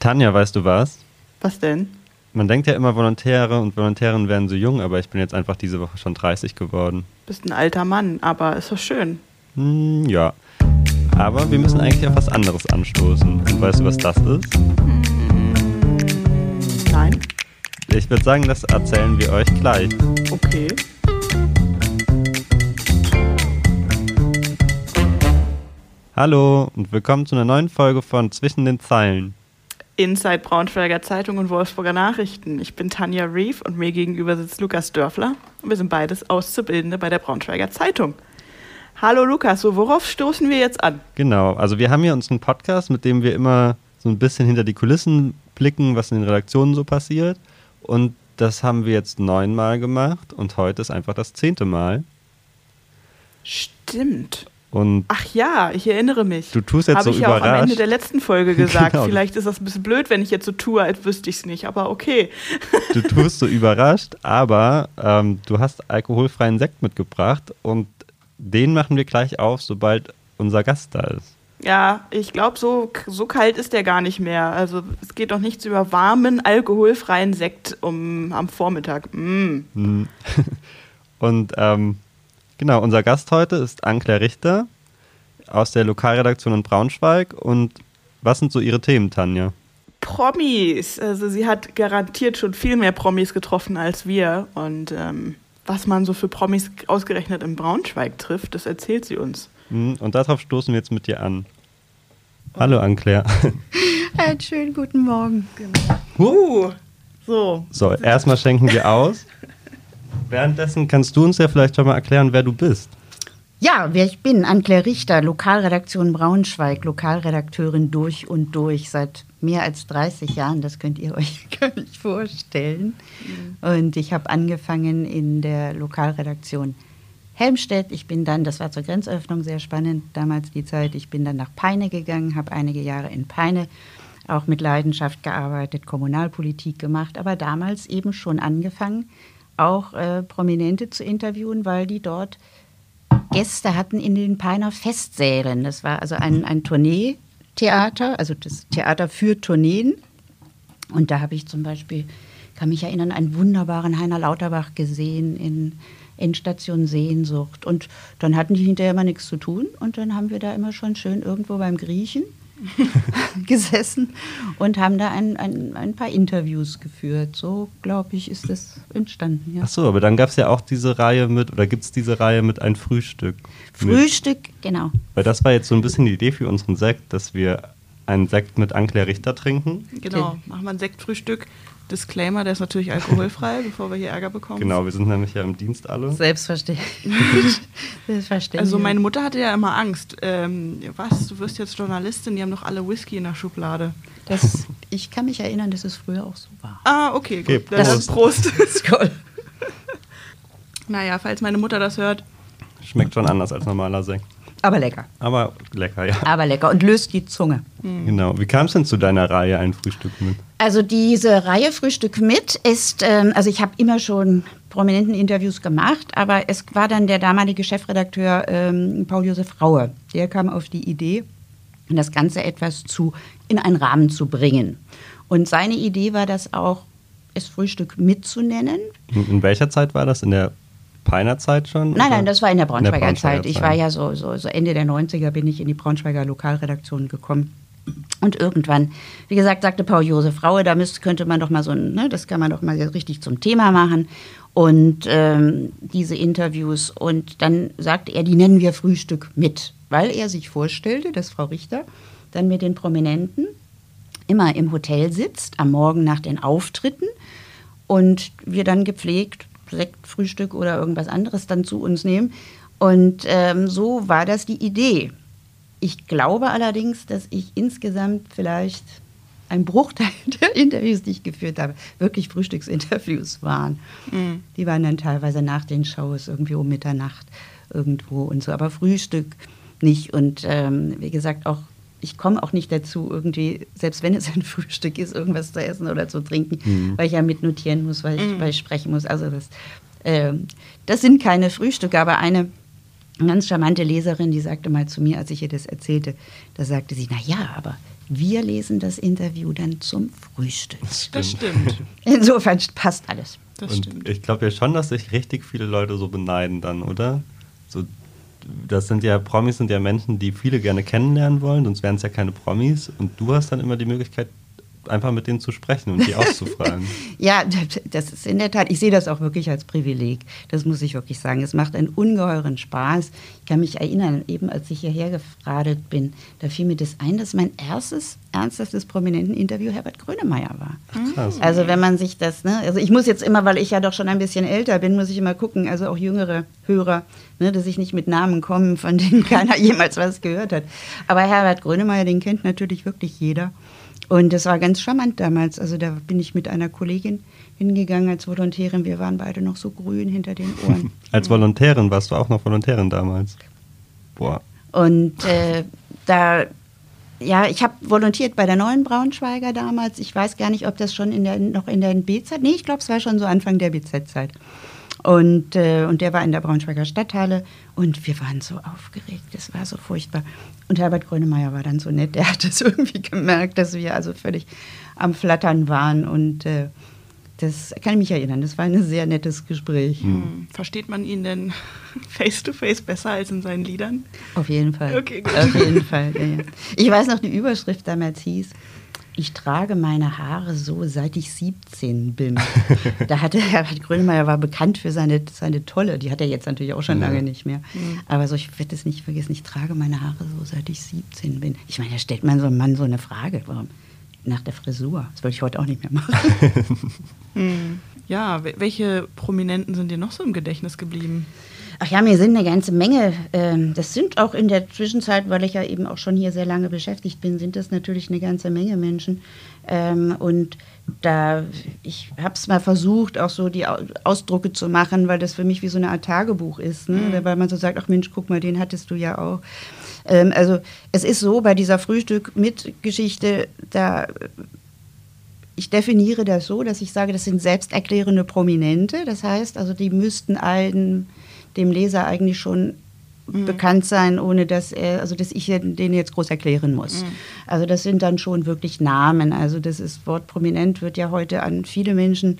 Tanja, weißt du was? Was denn? Man denkt ja immer, Volontäre und Volontärinnen werden so jung, aber ich bin jetzt einfach diese Woche schon 30 geworden. Bist ein alter Mann, aber ist doch schön. Hm, ja. Aber wir müssen eigentlich auf was anderes anstoßen. Und weißt du, was das ist? Nein? Ich würde sagen, das erzählen wir euch gleich. Okay. Hallo und willkommen zu einer neuen Folge von Zwischen den Zeilen. Inside Braunschweiger Zeitung und Wolfsburger Nachrichten. Ich bin Tanja Reef und mir gegenüber sitzt Lukas Dörfler. Und wir sind beides Auszubildende bei der Braunschweiger Zeitung. Hallo Lukas, so worauf stoßen wir jetzt an? Genau, also wir haben hier unseren Podcast, mit dem wir immer so ein bisschen hinter die Kulissen blicken, was in den Redaktionen so passiert. Und das haben wir jetzt neunmal gemacht und heute ist einfach das zehnte Mal. Stimmt. Und Ach ja, ich erinnere mich. du tust jetzt Habe so ich ja auch am Ende überrascht. der letzten Folge gesagt. Genau. Vielleicht ist das ein bisschen blöd, wenn ich jetzt so tue, als wüsste ich es nicht. Aber okay. Du tust so überrascht, aber ähm, du hast alkoholfreien Sekt mitgebracht und den machen wir gleich auf, sobald unser Gast da ist. Ja, ich glaube, so, so kalt ist der gar nicht mehr. Also es geht doch nichts über warmen, alkoholfreien Sekt um, am Vormittag. Mm. Hm. Und ähm, genau, unser Gast heute ist Ankler Richter aus der Lokalredaktion in Braunschweig. Und was sind so Ihre Themen, Tanja? Promis. Also sie hat garantiert schon viel mehr Promis getroffen als wir. Und ähm, was man so für Promis ausgerechnet in Braunschweig trifft, das erzählt sie uns. Hm, Und darauf stoßen wir jetzt mit dir an. Hallo, Ankler. Einen schönen guten Morgen. Uh, so. So, erstmal schenken wir aus. Währenddessen kannst du uns ja vielleicht schon mal erklären, wer du bist. Ja, wer ich bin, Anne-Claire Richter, Lokalredaktion Braunschweig, Lokalredakteurin durch und durch seit mehr als 30 Jahren, das könnt ihr euch gar nicht vorstellen. Und ich habe angefangen in der Lokalredaktion Helmstedt. Ich bin dann, das war zur Grenzöffnung sehr spannend, damals die Zeit, ich bin dann nach Peine gegangen, habe einige Jahre in Peine auch mit Leidenschaft gearbeitet, Kommunalpolitik gemacht, aber damals eben schon angefangen, auch äh, Prominente zu interviewen, weil die dort Gäste hatten in den Peiner Festsälen. Das war also ein, ein Tourneetheater, also das Theater für Tourneen. Und da habe ich zum Beispiel, kann mich erinnern, einen wunderbaren Heiner Lauterbach gesehen in Endstation Sehnsucht. Und dann hatten die hinterher immer nichts zu tun. Und dann haben wir da immer schon schön irgendwo beim Griechen gesessen und haben da ein, ein, ein paar Interviews geführt. So, glaube ich, ist das entstanden. Ja. Ach so, aber dann gab es ja auch diese Reihe mit, oder gibt es diese Reihe mit ein Frühstück? Mit, Frühstück, genau. weil das war jetzt so ein bisschen die Idee für unseren Sekt, dass wir einen Sekt mit Ankler Richter trinken. Genau, machen wir ein Sektfrühstück. Disclaimer, der ist natürlich alkoholfrei, bevor wir hier Ärger bekommen. Genau, wir sind nämlich ja im Dienst alle. Selbstverständlich. Selbstverständlich. Also meine Mutter hatte ja immer Angst. Ähm, was, du wirst jetzt Journalistin, die haben doch alle Whisky in der Schublade. das, ich kann mich erinnern, dass es früher auch so war. Ah, okay, Okay, gut. Das ist Prost. Skoll. naja, falls meine Mutter das hört. Schmeckt schon anders als normaler Sekt. Aber lecker. Aber lecker, ja. Aber lecker und löst die Zunge. Genau. Wie kam es denn zu deiner Reihe ein Frühstück mit? Also diese Reihe Frühstück mit ist, ähm, also ich habe immer schon prominenten Interviews gemacht, aber es war dann der damalige Chefredakteur ähm, Paul-Josef Raue. Der kam auf die Idee, das Ganze etwas zu in einen Rahmen zu bringen. Und seine Idee war das auch, es Frühstück mitzunennen. In, in welcher Zeit war das? In der Peiner Zeit schon? Nein, oder? nein, das war in der Braunschweiger, Braunschweiger Zeit. Ich war ja so, so, so Ende der 90er bin ich in die Braunschweiger Lokalredaktion gekommen. Und irgendwann, wie gesagt, sagte Paul Josef Raue, da müsste, könnte man doch mal so ne, das kann man doch mal richtig zum Thema machen. Und ähm, diese Interviews. Und dann sagte er, die nennen wir Frühstück mit, weil er sich vorstellte, dass Frau Richter dann mit den Prominenten immer im Hotel sitzt, am Morgen nach den Auftritten und wir dann gepflegt Sekt, Frühstück oder irgendwas anderes dann zu uns nehmen. Und ähm, so war das die Idee. Ich glaube allerdings, dass ich insgesamt vielleicht ein Bruchteil der Interviews, die ich geführt habe, wirklich Frühstücksinterviews waren. Mhm. Die waren dann teilweise nach den Shows irgendwie um Mitternacht irgendwo und so, aber Frühstück nicht. Und ähm, wie gesagt, auch ich komme auch nicht dazu, irgendwie, selbst wenn es ein Frühstück ist, irgendwas zu essen oder zu trinken, Mhm. weil ich ja mitnotieren muss, weil ich, weil ich sprechen muss. Also das, ähm, das sind keine Frühstücke, aber eine ganz charmante Leserin, die sagte mal zu mir, als ich ihr das erzählte, da sagte sie, na ja, aber Wir lesen das Interview dann zum Frühstück. Das stimmt. Insofern passt alles. Das und stimmt. ich glaube ja schon, dass sich richtig viele Leute so beneiden dann, oder? So, das sind ja Promis, sind ja Menschen, die viele gerne kennenlernen wollen, sonst wären es ja keine Promis. Und du hast dann immer die Möglichkeit, einfach mit denen zu sprechen und die auszufragen. Ja, das ist in der Tat, ich sehe das auch wirklich als Privileg. Das muss ich wirklich sagen. Es macht einen ungeheuren Spaß. Ich kann mich erinnern, eben als ich hierher gefradelt bin, da fiel mir das ein, dass mein erstes ernsthaftes Prominenten-Interview Herbert Grönemeyer war. Ach, krass. Also wenn man sich das, ne, also ich muss jetzt immer, weil ich ja doch schon ein bisschen älter bin, muss ich immer gucken, also auch jüngere Hörer, ne, dass ich nicht mit Namen komme, von denen keiner jemals was gehört hat. Aber Herbert Grönemeyer, den kennt natürlich wirklich jeder. Und das war ganz charmant damals. Also da bin ich mit einer Kollegin hingegangen als Volontärin. Wir waren beide noch so grün hinter den Ohren. Als Volontärin warst du auch noch Volontärin damals. Boah. Und äh, da, ja, ich habe volontiert bei der neuen Braunschweiger damals. Ich weiß gar nicht, ob das schon in der, noch in der B-Zeit, nee, ich glaube, es war schon so Anfang der BZ-Zeit. Und, äh, und der war in der Braunschweiger Stadthalle und wir waren so aufgeregt, das war so furchtbar. Und Herbert Grönemeyer war dann so nett, der hat es irgendwie gemerkt, dass wir also völlig am Flattern waren und äh, das kann ich mich erinnern, das war ein sehr nettes Gespräch. Hm. Versteht man ihn denn face to face besser als in seinen Liedern? Auf jeden Fall. Okay, gut. Auf jeden Fall. Ja, ja. Ich weiß noch, die Überschrift damals hieß, ich trage meine Haare so, seit ich 17 bin. da hatte Herbert Grönemeyer war bekannt für seine, seine tolle, die hat er jetzt natürlich auch schon Ja. lange nicht mehr. Aber so, ich werde es nicht vergessen, ich trage meine Haare so, seit ich 17 bin. Ich meine, da stellt man so einem Mann so eine Frage. Warum? Nach der Frisur. Das würde ich heute auch nicht mehr machen. Hm. Ja, wel- welche Prominenten sind dir noch so im Gedächtnis geblieben? Ach ja, mir sind eine ganze Menge. ähm, Das sind auch in der Zwischenzeit, weil ich ja eben auch schon hier sehr lange beschäftigt bin, sind das natürlich eine ganze Menge Menschen. Ähm, Und da, ich habe es mal versucht, auch so die Au- Ausdrucke zu machen, weil das für mich wie so eine Art Tagebuch ist. Ne? Weil man so sagt, ach Mensch, guck mal, den hattest du ja auch. Ähm, Also es ist so, bei dieser Frühstück mit Geschichte, da ich definiere das so, dass ich sage, das sind selbsterklärende Prominente. Das heißt, also die müssten allen, dem Leser eigentlich schon bekannt sein, ohne dass er, also dass ich den jetzt groß erklären muss. Also das sind dann schon wirklich Namen. Also das ist Wort prominent wird ja heute an viele Menschen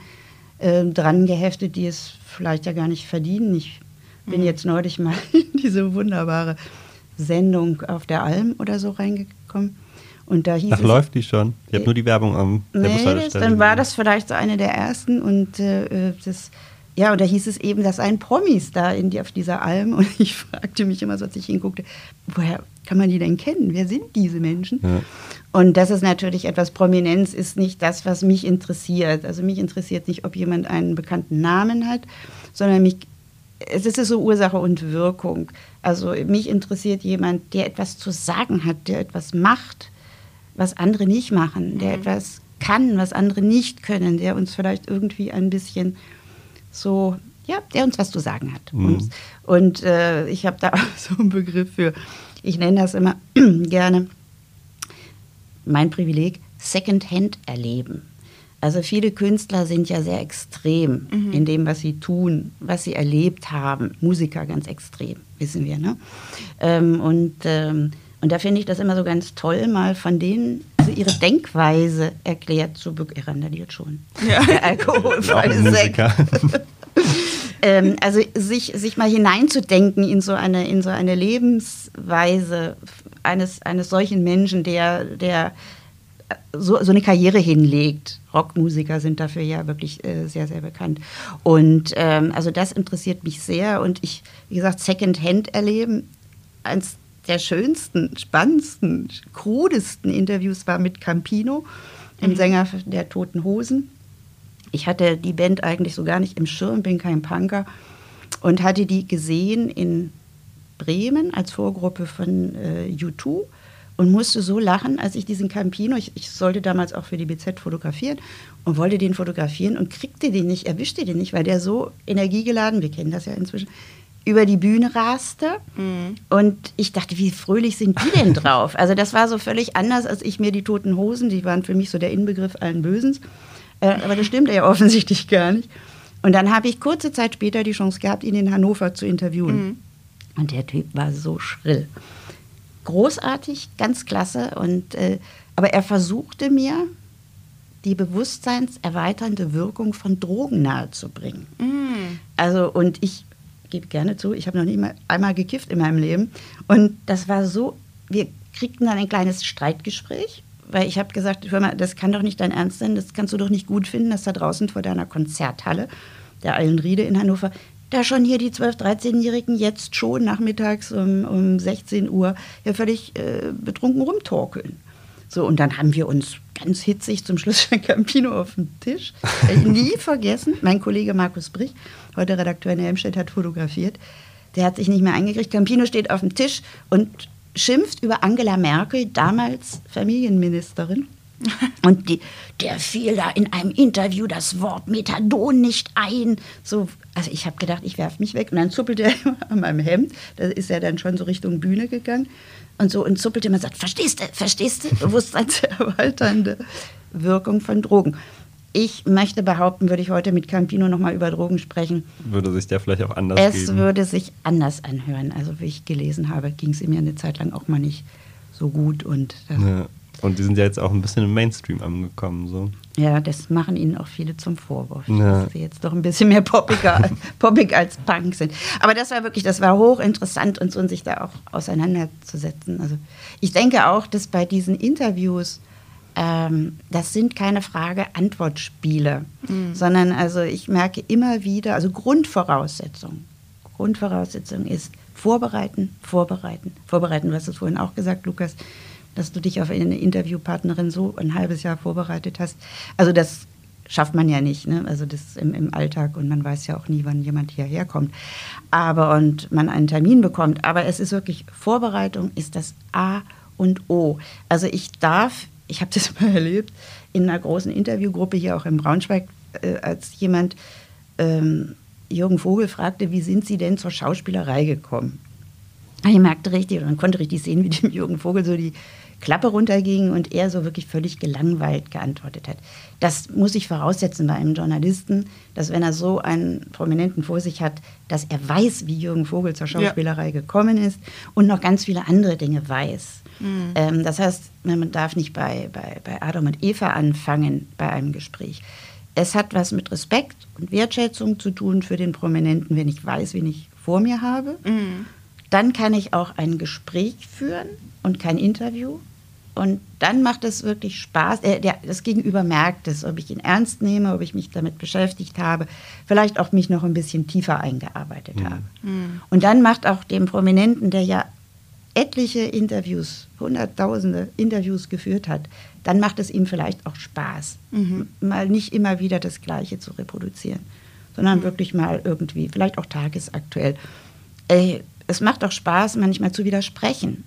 äh, dran geheftet, die es vielleicht ja gar nicht verdienen. Ich bin jetzt neulich mal in diese wunderbare Sendung auf der Alm oder so reingekommen. Und da hieß Ach, es, läuft die schon? Ich habe nur die Werbung am der Nee, das, Bushaltestelle dann war das vielleicht so eine der ersten und äh, das, ja, und da hieß es eben, dass ein Promis da in die, auf dieser Alm und ich fragte mich immer so, als ich hinguckte, woher kann man die denn kennen? Wer sind diese Menschen? Ja. Und das ist natürlich etwas, Prominenz ist nicht das, was mich interessiert. Also mich interessiert nicht, ob jemand einen bekannten Namen hat, sondern mich, es ist so Ursache und Wirkung. Also mich interessiert jemand, der etwas zu sagen hat, der etwas macht, was andere nicht machen, der etwas kann, was andere nicht können, der uns vielleicht irgendwie ein bisschen so, ja, der uns was zu sagen hat. Mhm. Und, äh, ich habe da auch so einen Begriff für, ich nenne das immer gerne, mein Privileg, Secondhand erleben. Also viele Künstler sind ja sehr extrem in dem, was sie tun, was sie erlebt haben. Musiker ganz extrem, wissen wir. Ne? Ähm, und, ähm, und da finde ich das immer so ganz toll, mal von denen also ihre Denkweise erklärt zu bekommen. Er randaliert schon. Ja. Der alkoholfreie Sekt ähm, also sich, sich mal hineinzudenken in so eine, in so eine Lebensweise eines, eines solchen Menschen, der, der so, so eine Karriere hinlegt. Rockmusiker sind dafür ja wirklich äh, sehr, sehr bekannt. Und ähm, also das interessiert mich sehr. Und ich, wie gesagt, Secondhand erleben, eins der schönsten, spannendsten, krudesten Interviews war mit Campino, dem Sänger der Toten Hosen. Ich hatte die Band eigentlich so gar nicht im Schirm, bin kein Punker und hatte die gesehen in Bremen als Vorgruppe von äh, U2 und musste so lachen, als ich diesen Campino, ich, ich sollte damals auch für die BZ fotografieren und wollte den fotografieren und kriegte den nicht, erwischte den nicht, weil der so energiegeladen, wir kennen das ja inzwischen, über die Bühne raste. Und ich dachte, wie fröhlich sind die denn drauf? Also das war so völlig anders, als ich mir die Toten Hosen, die waren für mich so der Inbegriff allen Bösens. Äh, aber das stimmte ja offensichtlich gar nicht. Und dann habe ich kurze Zeit später die Chance gehabt, ihn in Hannover zu interviewen. Und der Typ war so schrill. Großartig, ganz klasse. Und, äh, Aber er versuchte mir, die bewusstseinserweiternde Wirkung von Drogen nahezubringen. Mm. Also, und ich gebe gerne zu, ich habe noch nie mal einmal gekifft in meinem Leben. Und das war so, wir kriegten dann ein kleines Streitgespräch, weil ich habe gesagt, hör mal, das kann doch nicht dein Ernst sein, das kannst du doch nicht gut finden, dass da draußen vor deiner Konzerthalle, der Eilenriede in Hannover, da schon hier die 12-, 13-Jährigen jetzt schon nachmittags um, um 16 Uhr ja völlig äh, betrunken rumtorkeln. So, und dann haben wir uns ganz hitzig zum Schluss von Campino auf dem Tisch. Äh, nie vergessen, mein Kollege Markus Brich, heute Redakteur in Helmstedt, hat fotografiert. Der hat sich nicht mehr eingekriegt. Campino steht auf dem Tisch und schimpft über Angela Merkel, damals Familienministerin. Und die, der fiel da in einem Interview das Wort Methadon nicht ein. So, also ich habe gedacht, ich werfe mich weg. Und dann zuppelte er an meinem Hemd. Da ist er dann schon so Richtung Bühne gegangen. Und so und zuppelte immer und sagt, verstehst du, verstehst du? Bewusstseinserweiternde Wirkung von Drogen. Ich möchte behaupten, würde ich heute mit Campino nochmal über Drogen sprechen. Würde sich der vielleicht auch anders Es geben? würde sich anders anhören. Also wie ich gelesen habe, ging es ihm ja eine Zeit lang auch mal nicht so gut. Und das, Ja. Und die sind ja jetzt auch ein bisschen im Mainstream angekommen. So. ja, das machen ihnen auch viele zum Vorwurf, Ja. dass sie jetzt doch ein bisschen mehr poppiger, poppig als Punk sind. Aber das war wirklich, das war hochinteressant und so, und sich da auch auseinanderzusetzen. Also ich denke auch, dass bei diesen Interviews ähm, das sind keine Frage-Antwort-Spiele, sondern also ich merke immer wieder, also Grundvoraussetzung, Grundvoraussetzung ist vorbereiten, vorbereiten, vorbereiten. Du hast es vorhin auch gesagt, Lukas, dass du dich auf eine Interviewpartnerin so ein halbes Jahr vorbereitet hast. Also das schafft man ja nicht, ne? also das im, im Alltag und man weiß ja auch nie, wann jemand hierher kommt. Aber und man einen Termin bekommt. Aber es ist wirklich, Vorbereitung ist das A und O. Also ich darf, ich habe das mal erlebt, in einer großen Interviewgruppe hier auch in Braunschweig, äh, als jemand ähm, Jürgen Vogel fragte, wie sind Sie denn zur Schauspielerei gekommen? Ich merkte richtig, man konnte richtig sehen, wie dem Jürgen Vogel so die Klappe runterging und er so wirklich völlig gelangweilt geantwortet hat. Das muss ich voraussetzen bei einem Journalisten, dass wenn er so einen Prominenten vor sich hat, dass er weiß, wie Jürgen Vogel zur Schauspielerei gekommen ist und noch ganz viele andere Dinge weiß. Ähm, das heißt, man darf nicht bei, bei, bei Adam und Eva anfangen bei einem Gespräch. Es hat was mit Respekt und Wertschätzung zu tun für den Prominenten, wenn ich weiß, wen ich vor mir habe. Dann kann ich auch ein Gespräch führen und kein Interview. Und dann macht es wirklich Spaß. Äh, der, das Gegenüber merkt es, ob ich ihn ernst nehme, ob ich mich damit beschäftigt habe, vielleicht auch mich noch ein bisschen tiefer eingearbeitet habe. Und dann macht auch dem Prominenten, der ja etliche Interviews, hunderttausende Interviews geführt hat, dann macht es ihm vielleicht auch Spaß, m- mal nicht immer wieder das Gleiche zu reproduzieren, sondern wirklich mal irgendwie, vielleicht auch tagesaktuell. Äh, es macht auch Spaß, manchmal zu widersprechen.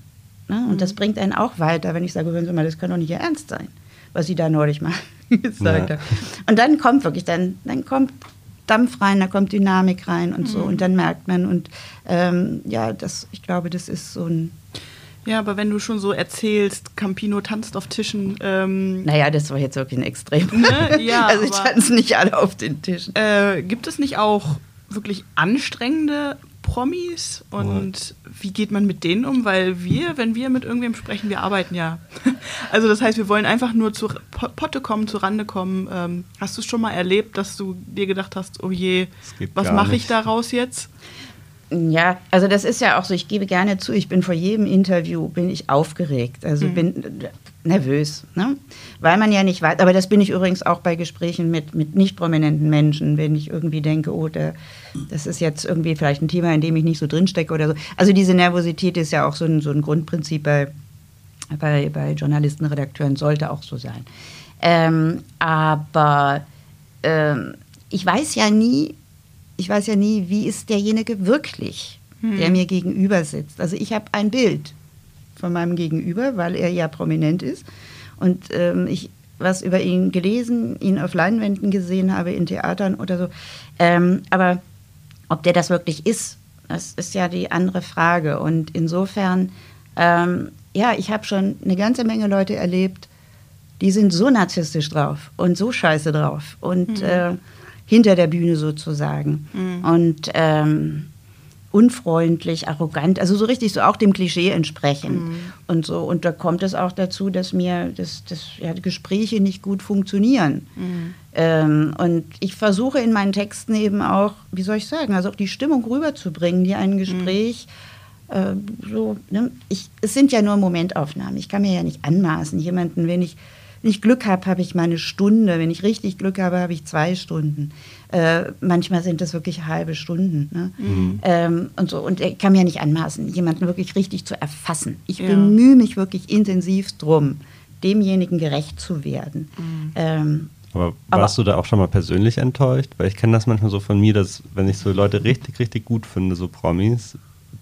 Ne? Und das bringt einen auch weiter, wenn ich sage, hören Sie mal, das kann doch nicht Ihr Ernst sein, was Sie da neulich mal gesagt Ja. haben. Und dann kommt wirklich, dann, dann kommt Dampf rein, da kommt Dynamik rein und so. Und dann merkt man, und ähm, ja, das, ich glaube, das ist so ein, Ja, aber wenn du schon so erzählst, Campino tanzt auf Tischen, ähm, naja, das war jetzt wirklich ein Extrem. Ne? Ja, also ich tanze nicht alle auf den Tischen. äh, gibt es nicht auch wirklich anstrengende Promis und wie geht man mit denen um? Weil wir, wenn wir mit irgendwem sprechen, wir arbeiten ja. Also das heißt, wir wollen einfach nur zur Po- Potte kommen, zur Rande kommen. Ähm, hast du es schon mal erlebt, dass du dir gedacht hast, oh je, was mache ich daraus jetzt? Ja, also das ist ja auch so, ich gebe gerne zu, ich bin vor jedem Interview, bin ich aufgeregt, also bin äh, nervös, ne? weil man ja nicht weiß, aber das bin ich übrigens auch bei Gesprächen mit, mit nicht prominenten Menschen, wenn ich irgendwie denke, oh, der, das ist jetzt irgendwie vielleicht ein Thema, in dem ich nicht so drinstecke oder so. Also diese Nervosität ist ja auch so ein, so ein Grundprinzip bei, bei, bei Journalisten, Redakteuren, sollte auch so sein. Ähm, aber ähm, ich weiß ja nie, ich weiß ja nie, wie ist derjenige wirklich, der mir gegenüber sitzt. Also ich habe ein Bild von meinem Gegenüber, weil er ja prominent ist. Und ähm, ich was über ihn gelesen, ihn auf Leinwänden gesehen habe, in Theatern oder so. Ähm, aber ob der das wirklich ist, das ist ja die andere Frage. Und insofern, ähm, ja, ich habe schon eine ganze Menge Leute erlebt, die sind so narzisstisch drauf und so scheiße drauf und äh, hinter der Bühne sozusagen. Und, ähm, unfreundlich, arrogant, also so richtig so auch dem Klischee entsprechen mhm. und so. Und da kommt es auch dazu, dass mir das, das, ja, Gespräche nicht gut funktionieren. Mhm. Ähm, und ich versuche in meinen Texten eben auch, wie soll ich sagen, also auch die Stimmung rüberzubringen, die ein Gespräch mhm. äh, so, ne? ich, es sind ja nur Momentaufnahmen. Ich kann mir ja nicht anmaßen, jemanden, wenn ich wenn ich Glück habe, habe ich mal eine Stunde. Wenn ich richtig Glück habe, habe ich zwei Stunden. Äh, manchmal sind das wirklich halbe Stunden. Ne? Mhm. Ähm, und so. Und ich kann mir ja nicht anmaßen, jemanden wirklich richtig zu erfassen. Ich ja. bemühe mich wirklich intensiv drum, demjenigen gerecht zu werden. Mhm. Ähm, aber warst aber, du da auch schon mal persönlich enttäuscht? Weil ich kenne das manchmal so von mir, dass wenn ich so Leute richtig, richtig gut finde, so Promis,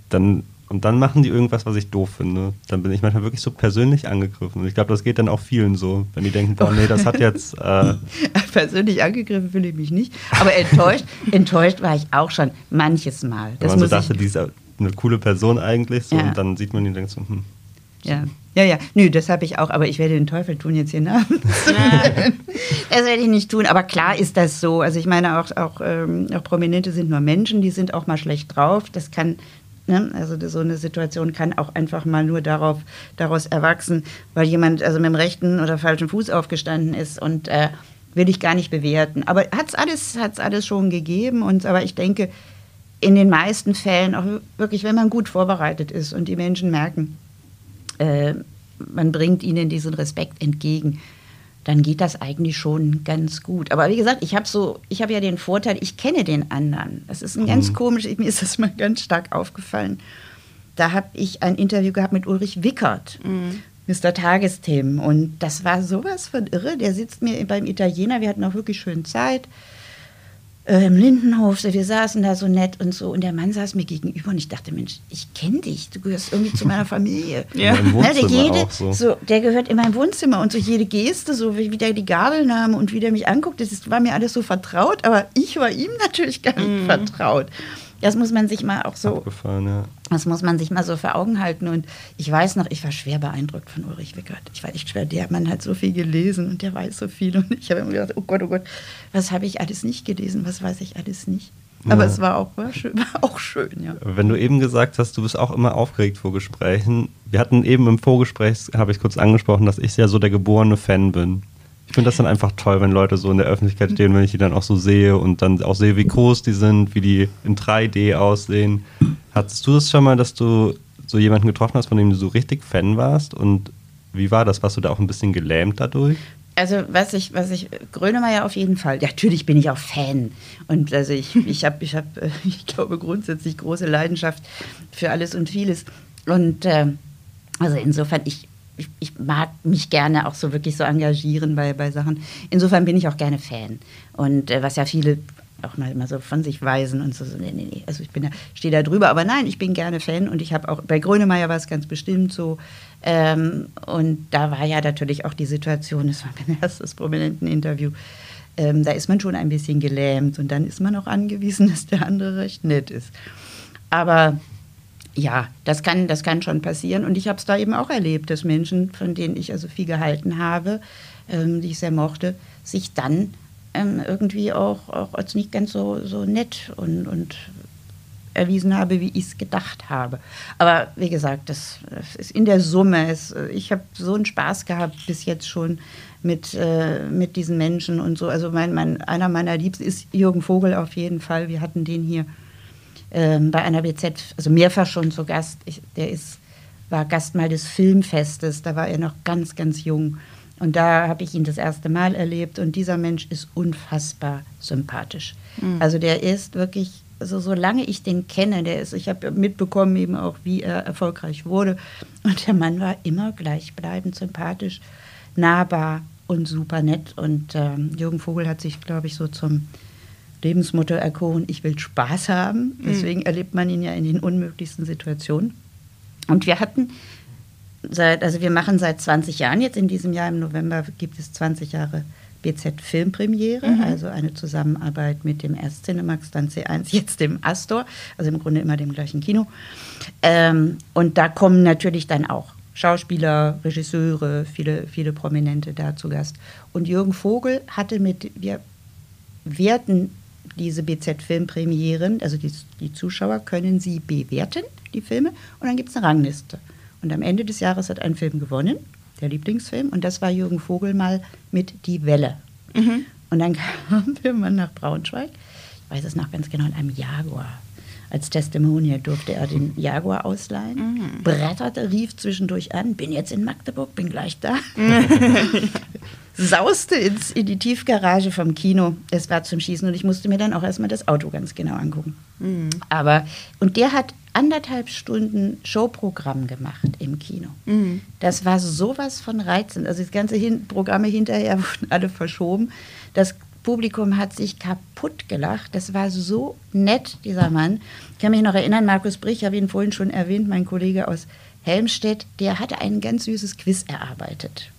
dann und dann machen die irgendwas, was ich doof finde. Dann bin ich manchmal wirklich so persönlich angegriffen. Und ich glaube, das geht dann auch vielen so, wenn die denken, boah, nee, das hat jetzt. Äh persönlich angegriffen fühle ich mich nicht. Aber enttäuscht, enttäuscht war ich auch schon manches Mal. Das wenn man so dachte, die ist eine coole Person eigentlich. So, ja. Und dann sieht man die und denkt so, hm. Ja. Ja, ja, nö, das habe ich auch, aber ich werde den Teufel tun jetzt hier namens. das werde ich nicht tun, aber klar ist das so. Also ich meine, auch, auch, ähm, auch Prominente sind nur Menschen, die sind auch mal schlecht drauf. Das kann Ne? Also so eine Situation kann auch einfach mal nur darauf, daraus erwachsen, weil jemand also mit dem rechten oder falschen Fuß aufgestanden ist und äh, will ich gar nicht bewerten. Aber hat es alles, hat's alles schon gegeben. Und, aber ich denke, in den meisten Fällen, auch wirklich, wenn man gut vorbereitet ist und die Menschen merken, äh, man bringt ihnen diesen Respekt entgegen, dann geht das eigentlich schon ganz gut. Aber wie gesagt, ich habe so, ich habe ja den Vorteil, ich kenne den anderen. Das ist ein ganz mhm. komisch, mir ist das mal ganz stark aufgefallen. Da habe ich ein Interview gehabt mit Ulrich Wickert, mhm. Mr. Tagesthemen. Und das war sowas von irre. Der sitzt mir beim Italiener, wir hatten auch wirklich schön Zeit äh, im Lindenhof, wir saßen da so nett und so und der Mann saß mir gegenüber und ich dachte, Mensch, ich kenne dich, du gehörst irgendwie zu meiner Familie. ja. Na, der, jede, so. so. der gehört in mein Wohnzimmer und so jede Geste, so wie, wie der die Gabel nahm und wie der mich anguckt, das ist, war mir alles so vertraut, aber ich war ihm natürlich gar nicht mm. vertraut. Das muss man sich mal auch so. Ja. Das muss man sich mal so vor Augen halten. Und ich weiß noch, ich war schwer beeindruckt von Ulrich Wickert. Ich war echt schwer. Der Mann hat so viel gelesen und der weiß so viel. Und ich habe immer gedacht, oh Gott, oh Gott, was habe ich alles nicht gelesen? Was weiß ich alles nicht? Aber ja. es war auch, war schön, war auch schön, ja. Wenn du eben gesagt hast, du bist auch immer aufgeregt vor Gesprächen. Wir hatten eben im Vorgespräch, habe ich kurz angesprochen, dass ich ja so der geborene Fan bin. Ich finde das dann einfach toll, wenn Leute so in der Öffentlichkeit stehen, wenn ich die dann auch so sehe und dann auch sehe, wie groß die sind, wie die in 3D aussehen. Hattest du das schon mal, dass du so jemanden getroffen hast, von dem du so richtig Fan warst? Und wie war das? Warst du da auch ein bisschen gelähmt dadurch? Also was ich, was ich, Grönemeyer auf jeden Fall. Ja, natürlich bin ich auch Fan. Und also ich, ich habe, ich habe, ich glaube grundsätzlich große Leidenschaft für alles und vieles. Und äh, also insofern, ich, ich, ich, mag mich gerne auch so wirklich so engagieren bei, bei Sachen. Insofern bin ich auch gerne Fan. Und äh, was ja viele auch mal immer so von sich weisen und so, so nee, nee, nee. Also ich bin da, stehe da drüber, aber nein, ich bin gerne Fan und ich habe auch, bei Grönemeyer war es ganz bestimmt so. Ähm, und da war ja natürlich auch die Situation, das war mein erstes prominenten Interview, ähm, da ist man schon ein bisschen gelähmt und dann ist man auch angewiesen, dass der andere recht nett ist. Aber ja, das kann, das kann schon passieren. Und ich habe es da eben auch erlebt, dass Menschen, von denen ich also viel gehalten habe, ähm, die ich sehr mochte, sich dann ähm, irgendwie auch, auch als nicht ganz so, so nett und, und erwiesen habe, wie ich es gedacht habe. Aber wie gesagt, das, das ist in der Summe. Es, ich habe so einen Spaß gehabt bis jetzt schon mit, äh, mit diesen Menschen und so. Also mein, mein, einer meiner Liebsten ist Jürgen Vogel auf jeden Fall. Wir hatten den hier ähm, bei einer BZ, also mehrfach schon zu Gast. Ich, der ist, war Gast mal des Filmfestes, da war er noch ganz, ganz jung. Und da habe ich ihn das erste Mal erlebt und dieser Mensch ist unfassbar sympathisch. Mhm. Also der ist wirklich, also solange ich den kenne, der ist, ich habe mitbekommen eben auch, wie er erfolgreich wurde. Und der Mann war immer gleichbleibend sympathisch, nahbar und super nett. Und ähm, Jürgen Vogel hat sich, glaube ich, so zum Lebensmotto erkoren, ich will Spaß haben. Mhm. Deswegen mhm. erlebt man ihn ja in den unmöglichsten Situationen. Und wir hatten seit, also wir machen seit 20 Jahren, jetzt in diesem Jahr im November gibt es 20 Jahre BZ Filmpremiere, mhm. also eine Zusammenarbeit mit dem Erst Cinemax, dann C1, jetzt dem Astor, also im Grunde immer dem gleichen Kino. Ähm, und da kommen natürlich dann auch Schauspieler, Regisseure, viele, viele Prominente da zu Gast. Und Jürgen Vogel hatte mit, wir werten diese BZ-Filmpremieren, also die, die Zuschauer können sie bewerten, die Filme, und dann gibt es eine Rangliste. Und am Ende des Jahres hat ein Film gewonnen, der Lieblingsfilm, und das war Jürgen Vogel mal mit Die Welle. Mhm. Und dann kam der Mann nach Braunschweig, ich weiß es noch ganz genau, in einem Jaguar. Als Testimonial durfte er den Jaguar ausleihen, mhm. bretterte, rief zwischendurch an, bin jetzt in Magdeburg, bin gleich da. sauste ins, in die Tiefgarage vom Kino. Es war zum Schießen und ich musste mir dann auch erstmal das Auto ganz genau angucken. Mhm. Aber, und der hat anderthalb Stunden Showprogramm gemacht im Kino. Mhm. Das war sowas von reizend. Also das ganze Hin Programme hinterher wurden alle verschoben. Das Publikum hat sich kaputt gelacht. Das war so nett, dieser Mann. Ich kann mich noch erinnern, Markus Brich, ich habe ihn vorhin schon erwähnt, mein Kollege aus Helmstedt, der hatte ein ganz süßes Quiz erarbeitet.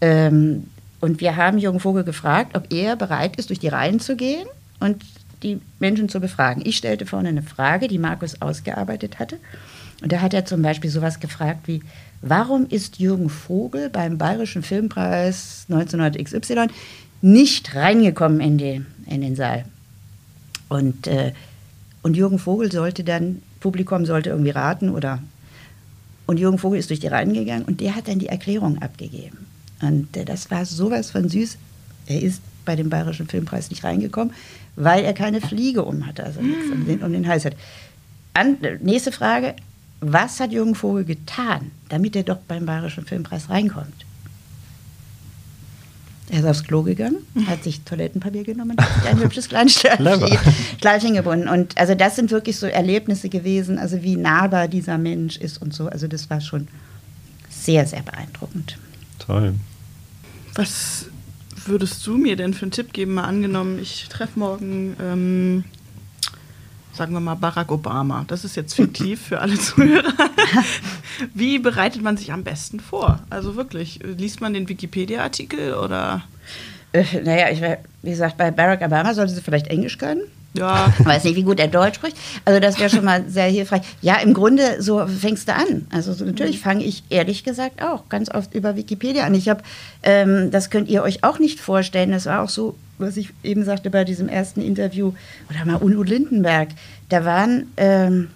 Ähm, und wir haben Jürgen Vogel gefragt, ob er bereit ist, durch die Reihen zu gehen und die Menschen zu befragen. Ich stellte vorne eine Frage, die Markus ausgearbeitet hatte. Und da hat er zum Beispiel sowas gefragt wie, warum ist Jürgen Vogel beim Bayerischen Filmpreis 1900 XY nicht reingekommen in, die, in den Saal? Und, äh, und Jürgen Vogel sollte dann, Publikum sollte irgendwie raten oder... Und Jürgen Vogel ist durch die Reihen gegangen und der hat dann die Erklärung abgegeben. Und äh, das war sowas von süß. Er ist bei dem Bayerischen Filmpreis nicht reingekommen, weil er keine Fliege um hatte, also nichts um den, um den Hals hat. An, nächste Frage. Was hat Jürgen Vogel getan, damit er doch beim Bayerischen Filmpreis reinkommt? Er ist aufs Klo gegangen, hat sich Toilettenpapier genommen hat sich ein hübsches Kleinsteinchen gebunden. Und also das sind wirklich so Erlebnisse gewesen, also wie nahbar dieser Mensch ist und so. Also das war schon sehr, sehr beeindruckend. Toll. Was würdest du mir denn für einen Tipp geben? Mal angenommen, ich treffe morgen, ähm, sagen wir mal, Barack Obama. Das ist jetzt fiktiv für alle Zuhörer. Wie bereitet man sich am besten vor? Also wirklich, liest man den Wikipedia-Artikel oder? Äh, naja, ich, wie gesagt, bei Barack Obama sollte sie vielleicht Englisch können. Ja. Ich weiß nicht, wie gut er Deutsch spricht. Also das wäre schon mal sehr hilfreich. Ja, im Grunde so fängst du an. Also so, natürlich mhm. fange ich ehrlich gesagt auch ganz oft über Wikipedia an. Ich habe, ähm, das könnt ihr euch auch nicht vorstellen. Das war auch so, was ich eben sagte bei diesem ersten Interview oder mal Uno Lindenberg. Da waren ähm,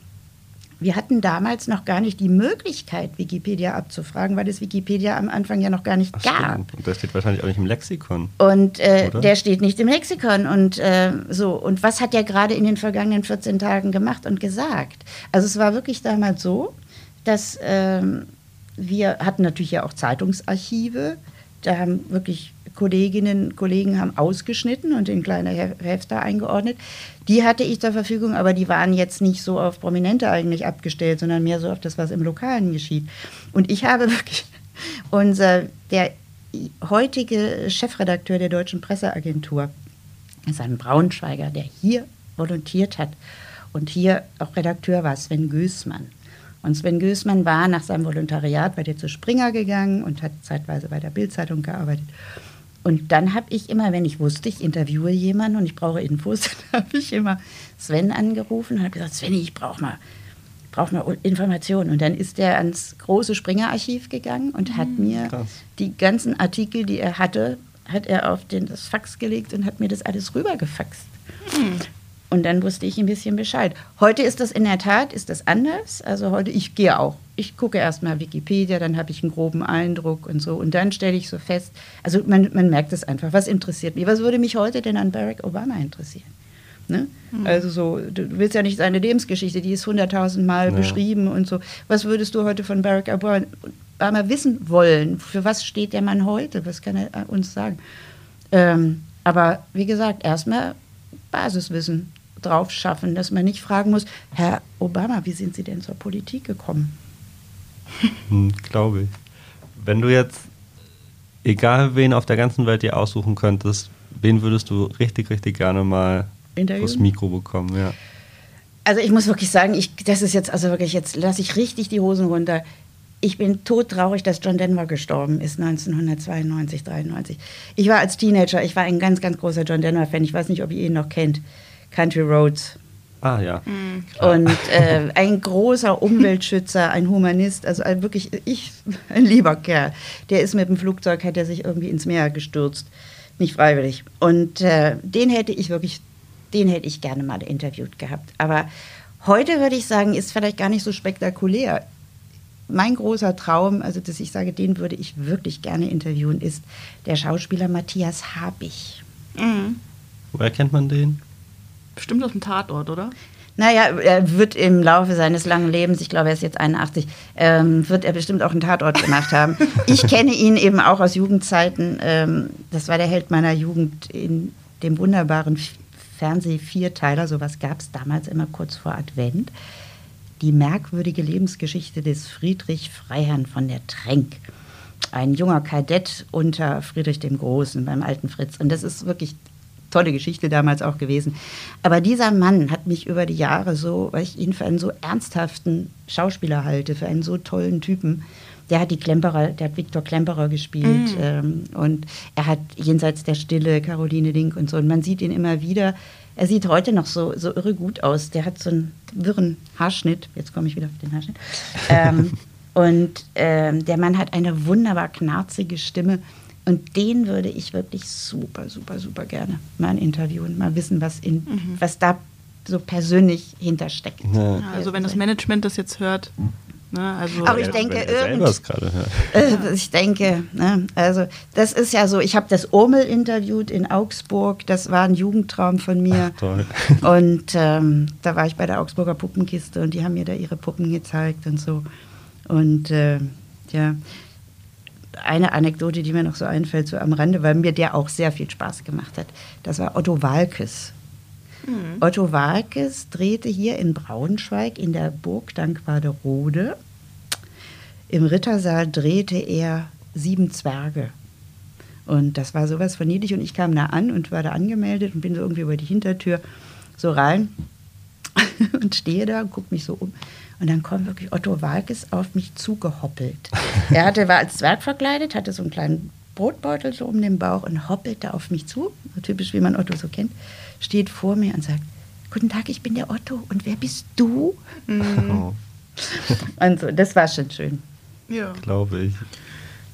wir hatten damals noch gar nicht die Möglichkeit, Wikipedia abzufragen, weil es Wikipedia am Anfang ja noch gar nicht Ach, gab. Stimmt. Und der steht wahrscheinlich auch nicht im Lexikon. Und äh, der steht nicht im Lexikon. Und äh, so, und was hat er gerade in den vergangenen 14 Tagen gemacht und gesagt? Also es war wirklich damals so, dass äh, wir hatten natürlich ja auch Zeitungsarchive. Da haben wirklich Kolleginnen und Kollegen haben ausgeschnitten und in kleine Hefter eingeordnet. Die hatte ich zur Verfügung, aber die waren jetzt nicht so auf Prominente eigentlich abgestellt, sondern mehr so auf das, was im Lokalen geschieht. Und ich habe wirklich unser, der heutige Chefredakteur der Deutschen Presseagentur, ist ein Braunschweiger, der hier volontiert hat und hier auch Redakteur war, Sven Gößmann. Und Sven Gößmann war nach seinem Volontariat bei dir zu Springer gegangen und hat zeitweise bei der Bildzeitung gearbeitet. Und dann habe ich immer, wenn ich wusste, ich interviewe jemanden und ich brauche Infos, dann habe ich immer Sven angerufen und habe gesagt, Sven, ich brauche mal, brauch mal Informationen. Und dann ist er ans große Springer-Archiv gegangen und hat mhm. mir Krass. die ganzen Artikel, die er hatte, hat er auf den, das Fax gelegt und hat mir das alles rübergefaxt. Mhm. Und dann wusste ich ein bisschen Bescheid. Heute ist das in der Tat, ist das anders. Also heute, ich gehe auch. Ich gucke erstmal Wikipedia, dann habe ich einen groben Eindruck und so. Und dann stelle ich so fest, also man, man merkt es einfach, was interessiert mich. Was würde mich heute denn an Barack Obama interessieren? Ne? Mhm. Also so, du willst ja nicht seine Lebensgeschichte, die ist hunderttausendmal ja. beschrieben und so. Was würdest du heute von Barack Obama wissen wollen? Für was steht der Mann heute? Was kann er uns sagen? Ähm, aber wie gesagt, erstmal Basiswissen drauf schaffen, dass man nicht fragen muss, Herr Obama, wie sind Sie denn zur Politik gekommen? Hm, Glaube ich. Wenn du jetzt, egal wen auf der ganzen Welt dir aussuchen könntest, wen würdest du richtig, richtig gerne mal aufs Mikro bekommen? Ja. Also ich muss wirklich sagen, ich, das ist jetzt, also wirklich, jetzt lasse ich richtig die Hosen runter. Ich bin todtraurig, dass John Denver gestorben ist 1992, 93. Ich war als Teenager, ich war ein ganz, ganz großer John Denver-Fan. Ich weiß nicht, ob ihr ihn noch kennt. Country Roads. Ah ja. Und äh, ein großer Umweltschützer, ein Humanist, also ein wirklich, ich, ein lieber Kerl. Der ist mit dem Flugzeug, hat er sich irgendwie ins Meer gestürzt. Nicht freiwillig. Und äh, den hätte ich wirklich, den hätte ich gerne mal interviewt gehabt. Aber heute würde ich sagen, ist vielleicht gar nicht so spektakulär. Mein großer Traum, also dass ich sage, den würde ich wirklich gerne interviewen, ist der Schauspieler Matthias Habich. Mhm. Woher kennt man den? Bestimmt aus dem Tatort, oder? Naja, er wird im Laufe seines langen Lebens, ich glaube, er ist jetzt 81, ähm, wird er bestimmt auch einen Tatort gemacht haben. Ich kenne ihn eben auch aus Jugendzeiten. Ähm, das war der Held meiner Jugend in dem wunderbaren Fernseh-Vierteiler. Sowas gab es damals immer kurz vor Advent. Die merkwürdige Lebensgeschichte des Friedrich Freiherrn von der Trenk. Ein junger Kadett unter Friedrich dem Großen beim alten Fritz. Und das ist wirklich tolle Geschichte damals auch gewesen. Aber dieser Mann hat mich über die Jahre so, weil ich ihn für einen so ernsthaften Schauspieler halte, für einen so tollen Typen. Der hat die Klemperer, der hat Viktor Klemperer gespielt ähm, und er hat jenseits der Stille Caroline Link und so. Und man sieht ihn immer wieder. Er sieht heute noch so, so irre gut aus. Der hat so einen wirren Haarschnitt. Jetzt komme ich wieder auf den Haarschnitt. Ähm, und ähm, der Mann hat eine wunderbar knarzige Stimme. Und den würde ich wirklich super, super, super gerne mal interviewen, mal wissen, was, in, was da so persönlich hintersteckt. Ja. Ja, also wenn das Management das jetzt hört. Ne, also Aber ich denke, irgend- gerade hört. Äh, ich denke, ne, also das ist ja so, ich habe das Urmel interviewt in Augsburg, das war ein Jugendtraum von mir. Toll. Und ähm, da war ich bei der Augsburger Puppenkiste und die haben mir da ihre Puppen gezeigt und so. Und äh, ja, eine Anekdote, die mir noch so einfällt, so am Rande, weil mir der auch sehr viel Spaß gemacht hat, das war Otto Walkes. Otto Walkes drehte hier in Braunschweig in der Burg Dankwaderode. Im Rittersaal drehte er Sieben Zwerge. Und das war sowas von niedlich. Und ich kam da an und war da angemeldet und bin so irgendwie über die Hintertür so rein und stehe da und gucke mich so um. Und dann kommt wirklich Otto Walkes auf mich zugehoppelt. Er hatte, war als Zwerg verkleidet, hatte so einen kleinen Brotbeutel so um den Bauch und hoppelte auf mich zu, so typisch wie man Otto so kennt, steht vor mir und sagt, Guten Tag, ich bin der Otto. Und wer bist du? Oh, Und so, das war schon schön. ja. Glaube ich.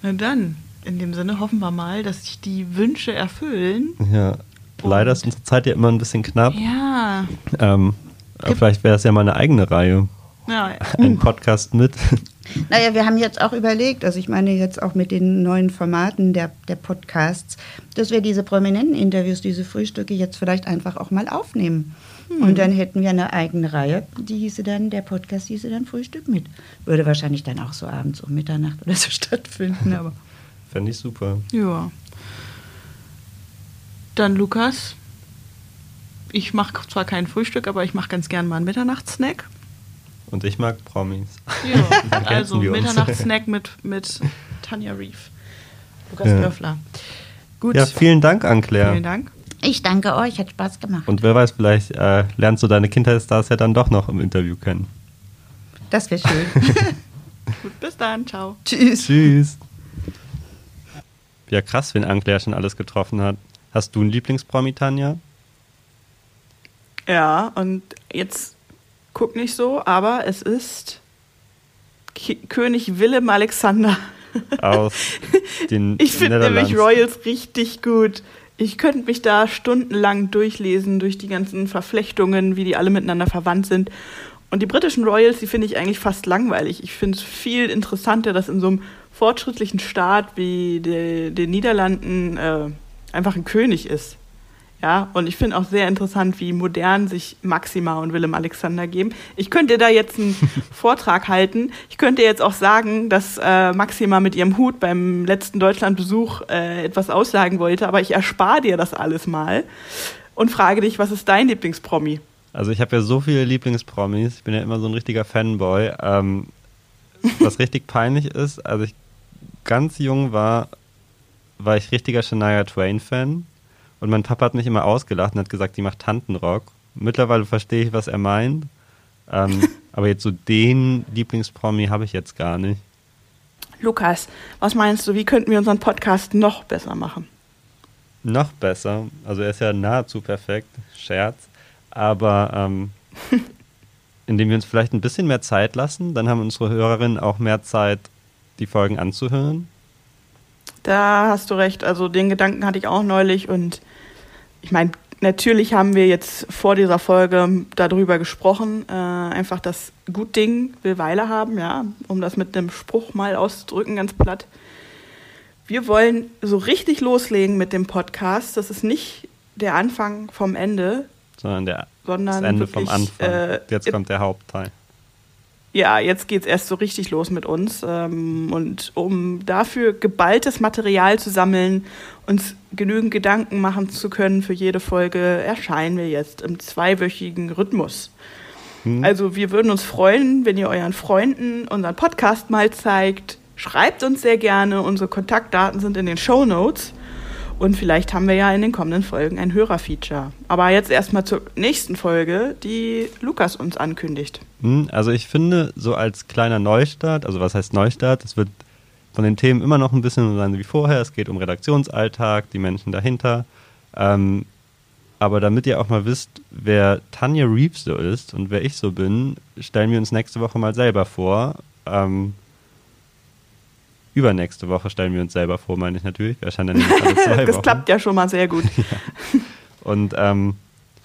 Na dann, in dem Sinne hoffen wir mal, dass sich die Wünsche erfüllen. Ja. Leider ist unsere Zeit ja immer ein bisschen knapp. Ja. Ähm, vielleicht wäre es ja mal eine eigene Reihe. Ja, Ein Podcast mit. Naja, wir haben jetzt auch überlegt, also ich meine jetzt auch mit den neuen Formaten der, der Podcasts, dass wir diese prominenten Interviews, diese Frühstücke jetzt vielleicht einfach auch mal aufnehmen. Und dann hätten wir eine eigene Reihe, die hieße dann, der Podcast hieße dann Frühstück mit. Würde wahrscheinlich dann auch so abends um Mitternacht oder so stattfinden, aber Fände ich super. ja. Dann Lukas. Ich mache zwar kein Frühstück, aber ich mache ganz gern mal einen Mitternachtssnack. Und ich mag Promis. Ja, also. Mitternachtssnack mit, mit Tanja Reef. Lukas Ja. Dörfler. Gut. Ja, vielen Dank, Anclair. Vielen Dank. ich danke euch, hat Spaß gemacht. Und wer weiß, vielleicht äh, lernst du deine Kindheitsstars ja dann doch noch im Interview kennen. Das wäre schön. Gut, bis dann. Ciao. Tschüss. Tschüss. Ja, krass, wen Anclair schon alles getroffen hat. Hast du einen Lieblingspromi, Tanja? Ja, und jetzt guck nicht so, aber es ist Ki König Willem Alexander. Aus den Ich finde nämlich. Royals richtig gut. Ich könnte mich da stundenlang durchlesen durch die ganzen Verflechtungen, wie die alle miteinander verwandt sind. Und die britischen Royals, die finde ich eigentlich fast langweilig. Ich finde es viel interessanter, dass in so einem fortschrittlichen Staat wie de, den Niederlanden äh, einfach ein König ist. Ja, und ich finde auch sehr interessant, wie modern sich Maxima und Willem Alexander geben. Ich könnte da jetzt einen Vortrag halten. Ich könnte jetzt auch sagen, dass äh, Maxima mit ihrem Hut beim letzten Deutschlandbesuch äh, etwas aussagen wollte, aber ich erspare dir das alles mal und frage dich, was ist dein Lieblingspromi? Also ich habe ja so viele Lieblingspromis. Ich bin ja immer so ein richtiger Fanboy. Ähm, was richtig peinlich ist, als ich ganz jung war, war ich richtiger Shania Twain-Fan. Und mein Papa hat mich immer ausgelacht und hat gesagt, die macht Tantenrock. Mittlerweile verstehe ich, was er meint. Ähm, aber jetzt so den Lieblingspromi habe ich jetzt gar nicht. Lukas, was meinst du, wie könnten wir unseren Podcast noch besser machen? Noch besser, also er ist ja nahezu perfekt, Scherz. Aber ähm, indem wir uns vielleicht ein bisschen mehr Zeit lassen. Dann haben unsere Hörerinnen auch mehr Zeit, die Folgen anzuhören. Da hast du recht. Also den Gedanken hatte ich auch neulich und ich meine, natürlich haben wir jetzt vor dieser Folge darüber gesprochen, äh, einfach das Gutding will Weile haben, ja, um das mit einem Spruch mal auszudrücken, ganz platt. Wir wollen so richtig loslegen mit dem Podcast. Das ist nicht der Anfang vom Ende, sondern der, sondern das Ende wirklich, vom Anfang. äh, Jetzt kommt der Hauptteil. Ja, jetzt geht's erst so richtig los mit uns. Ähm, und um dafür geballtes Material zu sammeln, uns genügend Gedanken machen zu können für jede Folge, erscheinen wir jetzt im zweiwöchigen Rhythmus. Hm? Also wir würden uns freuen, wenn ihr euren Freunden unseren Podcast mal zeigt. Schreibt uns sehr gerne. Unsere Kontaktdaten sind in den Show Notes. Und vielleicht haben wir ja in den kommenden Folgen ein Hörerfeature. Aber jetzt erstmal zur nächsten Folge, die Lukas uns ankündigt. Hm, Also ich finde, so als kleiner Neustart, also was heißt Neustart? Es wird von den Themen immer noch ein bisschen so sein wie vorher. Es geht um Redaktionsalltag, die Menschen dahinter. Ähm, aber damit ihr auch mal wisst, wer Tanja Reeves so ist und wer ich so bin, stellen wir uns nächste Woche mal selber vor. Ähm, übernächste Woche stellen wir uns selber vor, meine ich natürlich. Wir erscheinen dann alle zwei das Wochen. klappt ja schon mal sehr gut. Und ähm,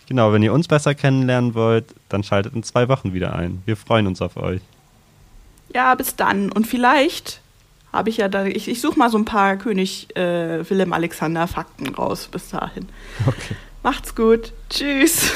genau, wenn ihr uns besser kennenlernen wollt, dann schaltet in zwei Wochen wieder ein. Wir freuen uns auf euch. Ja, bis dann. Und vielleicht habe ich ja da, ich, ich suche mal so ein paar König äh, Willem Alexander Fakten raus bis dahin. Okay. Macht's gut. Tschüss.